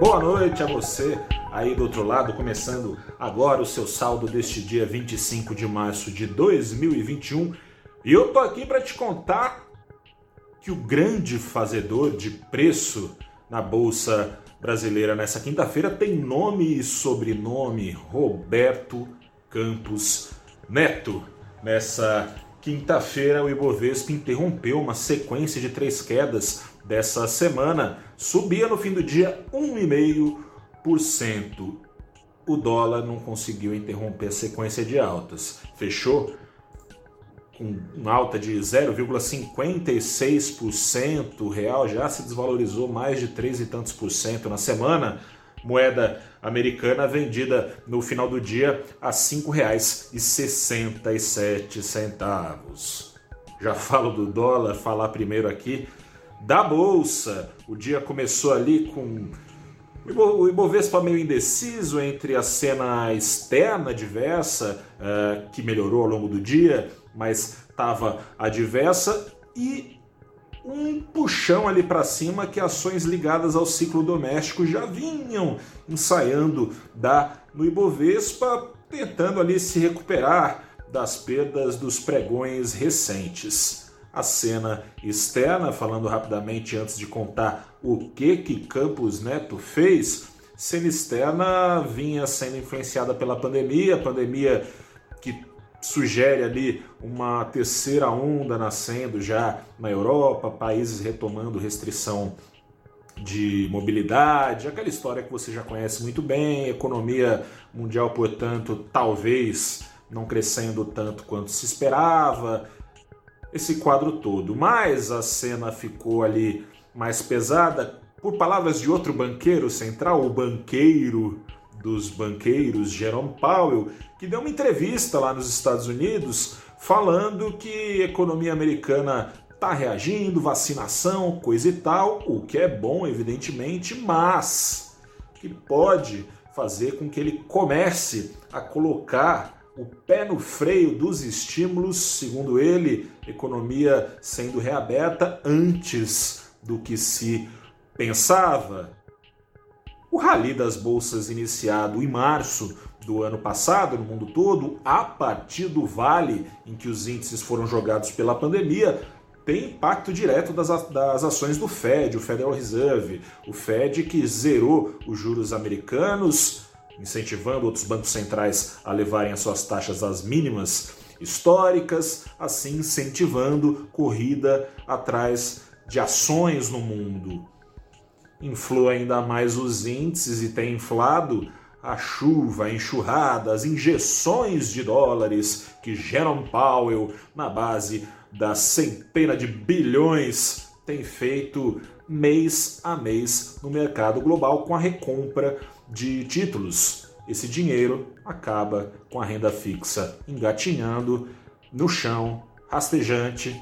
Boa noite a você aí do outro lado, começando agora o seu saldo deste dia 25 de março de 2021. E eu tô aqui para te contar que o grande fazedor de preço na bolsa brasileira nessa quinta-feira tem nome e sobrenome Roberto Campos Neto. Nessa quinta-feira, o Ibovespa interrompeu uma sequência de três quedas dessa semana, subia no fim do dia 1,5%. O dólar não conseguiu interromper a sequência de altas. Fechou com uma alta de 0,56%, o real já se desvalorizou mais de 3 e tantos por cento na semana. Moeda americana vendida no final do dia a R$ 5,67. Já falo do dólar, falar primeiro aqui da bolsa. O dia começou ali com o Ibovespa meio indeciso entre a cena externa diversa, uh, que melhorou ao longo do dia, mas estava adversa, e um puxão ali para cima que ações ligadas ao ciclo doméstico já vinham ensaiando dar no Ibovespa, tentando ali se recuperar das perdas dos pregões recentes a cena externa, falando rapidamente antes de contar o que que Campos Neto fez. Cena externa vinha sendo influenciada pela pandemia, pandemia que sugere ali uma terceira onda nascendo já na Europa, países retomando restrição de mobilidade, aquela história que você já conhece muito bem, economia mundial, portanto, talvez não crescendo tanto quanto se esperava, esse quadro todo. Mas a cena ficou ali mais pesada, por palavras de outro banqueiro central, o banqueiro dos banqueiros, Jerome Powell, que deu uma entrevista lá nos Estados Unidos falando que a economia americana está reagindo, vacinação, coisa e tal, o que é bom, evidentemente, mas que pode fazer com que ele comece a colocar o pé no freio dos estímulos, segundo ele, economia sendo reaberta antes do que se pensava. O rally das bolsas iniciado em março do ano passado no mundo todo, a partir do vale em que os índices foram jogados pela pandemia, tem impacto direto das, das ações do Fed, o Federal Reserve, o Fed que zerou os juros americanos incentivando outros bancos centrais a levarem as suas taxas às mínimas históricas, assim incentivando corrida atrás de ações no mundo. Influa ainda mais os índices e tem inflado a chuva, a enxurrada, as injeções de dólares que Jerome Powell, na base da centena de bilhões, tem feito mês a mês no mercado global com a recompra de títulos. Esse dinheiro acaba com a renda fixa engatinhando no chão, rastejante,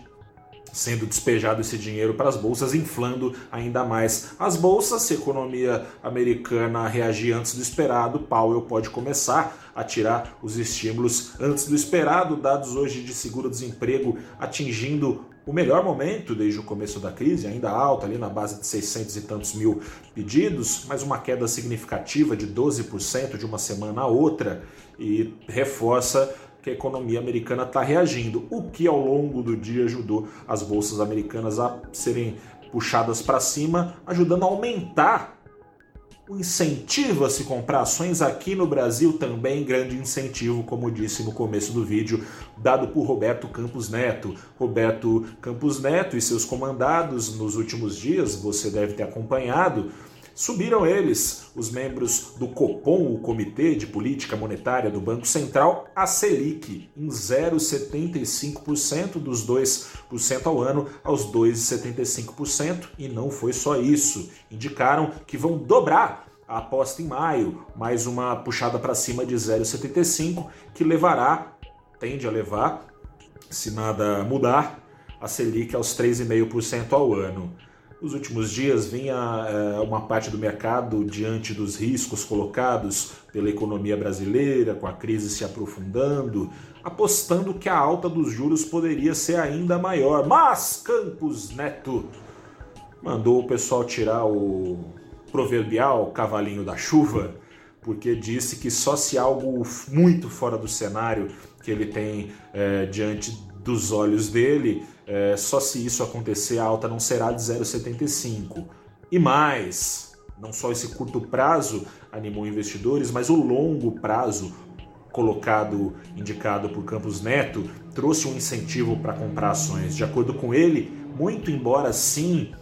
sendo despejado esse dinheiro para as bolsas, inflando ainda mais as bolsas. Se a economia americana reagir antes do esperado, Powell pode começar a tirar os estímulos antes do esperado. Dados hoje de seguro-desemprego atingindo o melhor momento desde o começo da crise, ainda alta, ali na base de 600 e tantos mil pedidos, mas uma queda significativa de 12% de uma semana a outra e reforça que a economia americana está reagindo, o que ao longo do dia ajudou as bolsas americanas a serem puxadas para cima, ajudando a aumentar o incentivo a se comprar ações aqui no Brasil também grande incentivo, como disse no começo do vídeo, dado por Roberto Campos Neto. Roberto Campos Neto e seus comandados nos últimos dias, você deve ter acompanhado, Subiram eles, os membros do Copom, o Comitê de Política Monetária do Banco Central, a Selic em 0,75% dos 2% ao ano aos 2,75%, e não foi só isso. Indicaram que vão dobrar a aposta em maio, mais uma puxada para cima de 0,75, que levará, tende a levar, se nada mudar, a Selic aos 3,5% ao ano. Nos últimos dias vinha é, uma parte do mercado diante dos riscos colocados pela economia brasileira, com a crise se aprofundando, apostando que a alta dos juros poderia ser ainda maior. Mas Campos Neto mandou o pessoal tirar o proverbial cavalinho da chuva, porque disse que só se algo muito fora do cenário que ele tem é, diante dos olhos dele, é, só se isso acontecer, a alta não será de 0,75. E mais, não só esse curto prazo animou investidores, mas o longo prazo colocado, indicado por Campos Neto, trouxe um incentivo para comprar ações. De acordo com ele, muito embora sim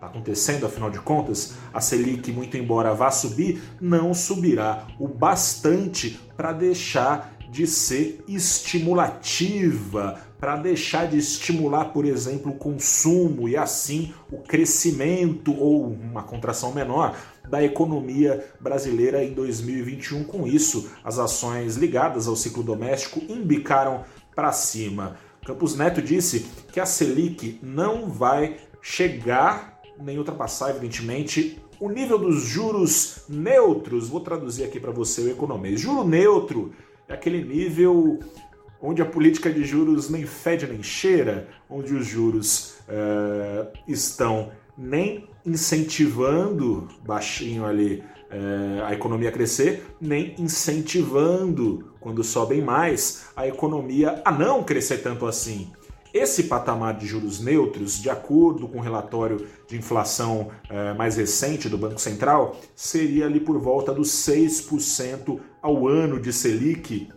acontecendo, afinal de contas, a Selic, muito embora vá subir, não subirá o bastante para deixar de ser estimulativa, para deixar de estimular, por exemplo, o consumo e assim o crescimento ou uma contração menor da economia brasileira em 2021. Com isso, as ações ligadas ao ciclo doméstico embicaram para cima. Campos Neto disse que a Selic não vai chegar nem ultrapassar, evidentemente, o nível dos juros neutros. Vou traduzir aqui para você o economês. Juro neutro é aquele nível onde a política de juros nem fede nem cheira, onde os juros uh, estão nem incentivando baixinho ali uh, a economia a crescer, nem incentivando, quando sobem mais, a economia a não crescer tanto assim. Esse patamar de juros neutros, de acordo com o relatório de inflação eh, mais recente do Banco Central, seria ali por volta dos 6% ao ano de Selic.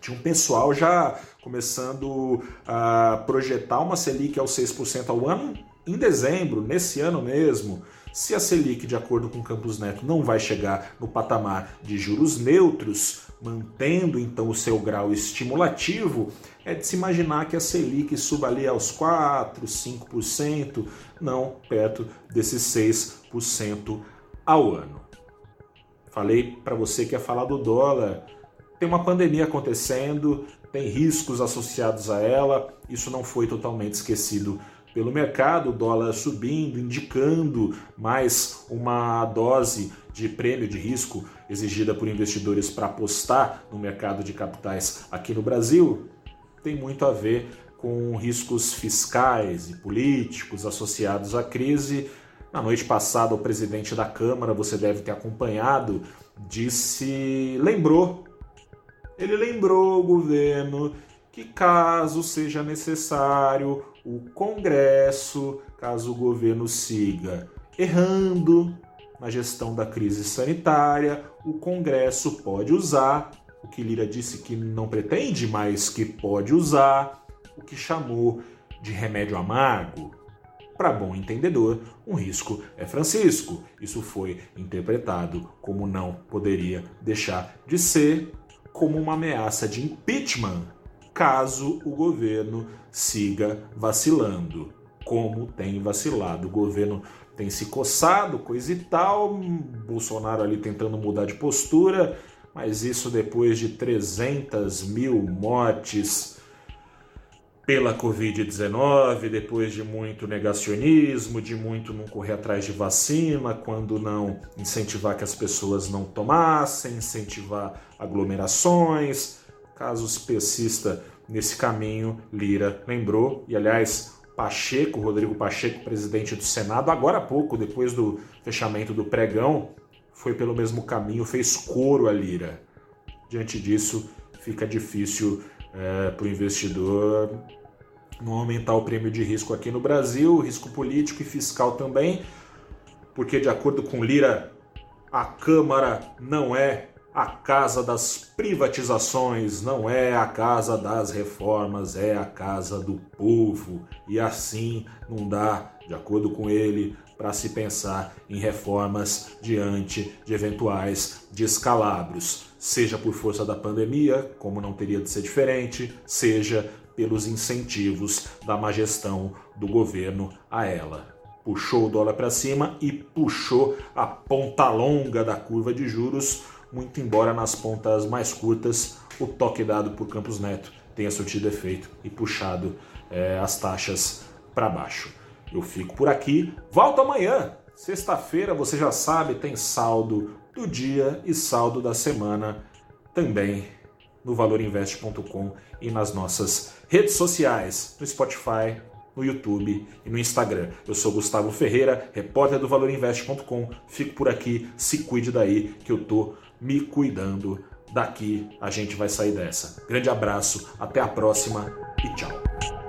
Tinha um pessoal já começando a projetar uma Selic aos 6% ao ano em dezembro, nesse ano mesmo. Se a Selic, de acordo com Campos Neto, não vai chegar no patamar de juros neutros, mantendo então o seu grau estimulativo, é de se imaginar que a Selic suba ali aos 4, 5%, não perto desses 6% ao ano. Falei para você que ia falar do dólar. Tem uma pandemia acontecendo, tem riscos associados a ela, isso não foi totalmente esquecido pelo mercado, o dólar subindo, indicando mais uma dose de prêmio de risco exigida por investidores para apostar no mercado de capitais aqui no Brasil, tem muito a ver com riscos fiscais e políticos associados à crise. Na noite passada, o presidente da Câmara, você deve ter acompanhado, disse, lembrou, ele lembrou o governo que caso seja necessário o Congresso, caso o governo siga errando na gestão da crise sanitária, o Congresso pode usar o que Lira disse que não pretende, mas que pode usar, o que chamou de remédio amargo. Para bom entendedor, um risco é Francisco. Isso foi interpretado como não poderia deixar de ser como uma ameaça de impeachment caso o governo siga vacilando, como tem vacilado. O governo tem se coçado, coisa e tal, Bolsonaro ali tentando mudar de postura, mas isso depois de 300 mil mortes pela Covid-19, depois de muito negacionismo, de muito não correr atrás de vacina, quando não incentivar que as pessoas não tomassem, incentivar aglomerações, caso especista nesse caminho, Lira lembrou, e aliás, Pacheco, Rodrigo Pacheco, presidente do Senado, agora há pouco, depois do fechamento do pregão, foi pelo mesmo caminho, fez coro a Lira. Diante disso, fica difícil é, para o investidor não aumentar o prêmio de risco aqui no Brasil, risco político e fiscal também, porque, de acordo com Lira, a Câmara não é a casa das privatizações, não é a casa das reformas, é a casa do povo. E assim não dá, de acordo com ele, para se pensar em reformas diante de eventuais descalabros, seja por força da pandemia, como não teria de ser diferente, seja pelos incentivos da má gestão do governo a ela. Puxou o dólar para cima e puxou a ponta longa da curva de juros, muito embora nas pontas mais curtas o toque dado por Campos Neto tenha surtido efeito e puxado é, as taxas para baixo. Eu fico por aqui. Volto amanhã. Sexta-feira, você já sabe, tem saldo do dia e saldo da semana também no valorinvest.com e nas nossas redes sociais, no Spotify, no YouTube e no Instagram. Eu sou Gustavo Ferreira, repórter do valorinvest.com. Fico por aqui, se cuide daí que eu tô me cuidando. Daqui a gente vai sair dessa. Grande abraço, até a próxima e tchau.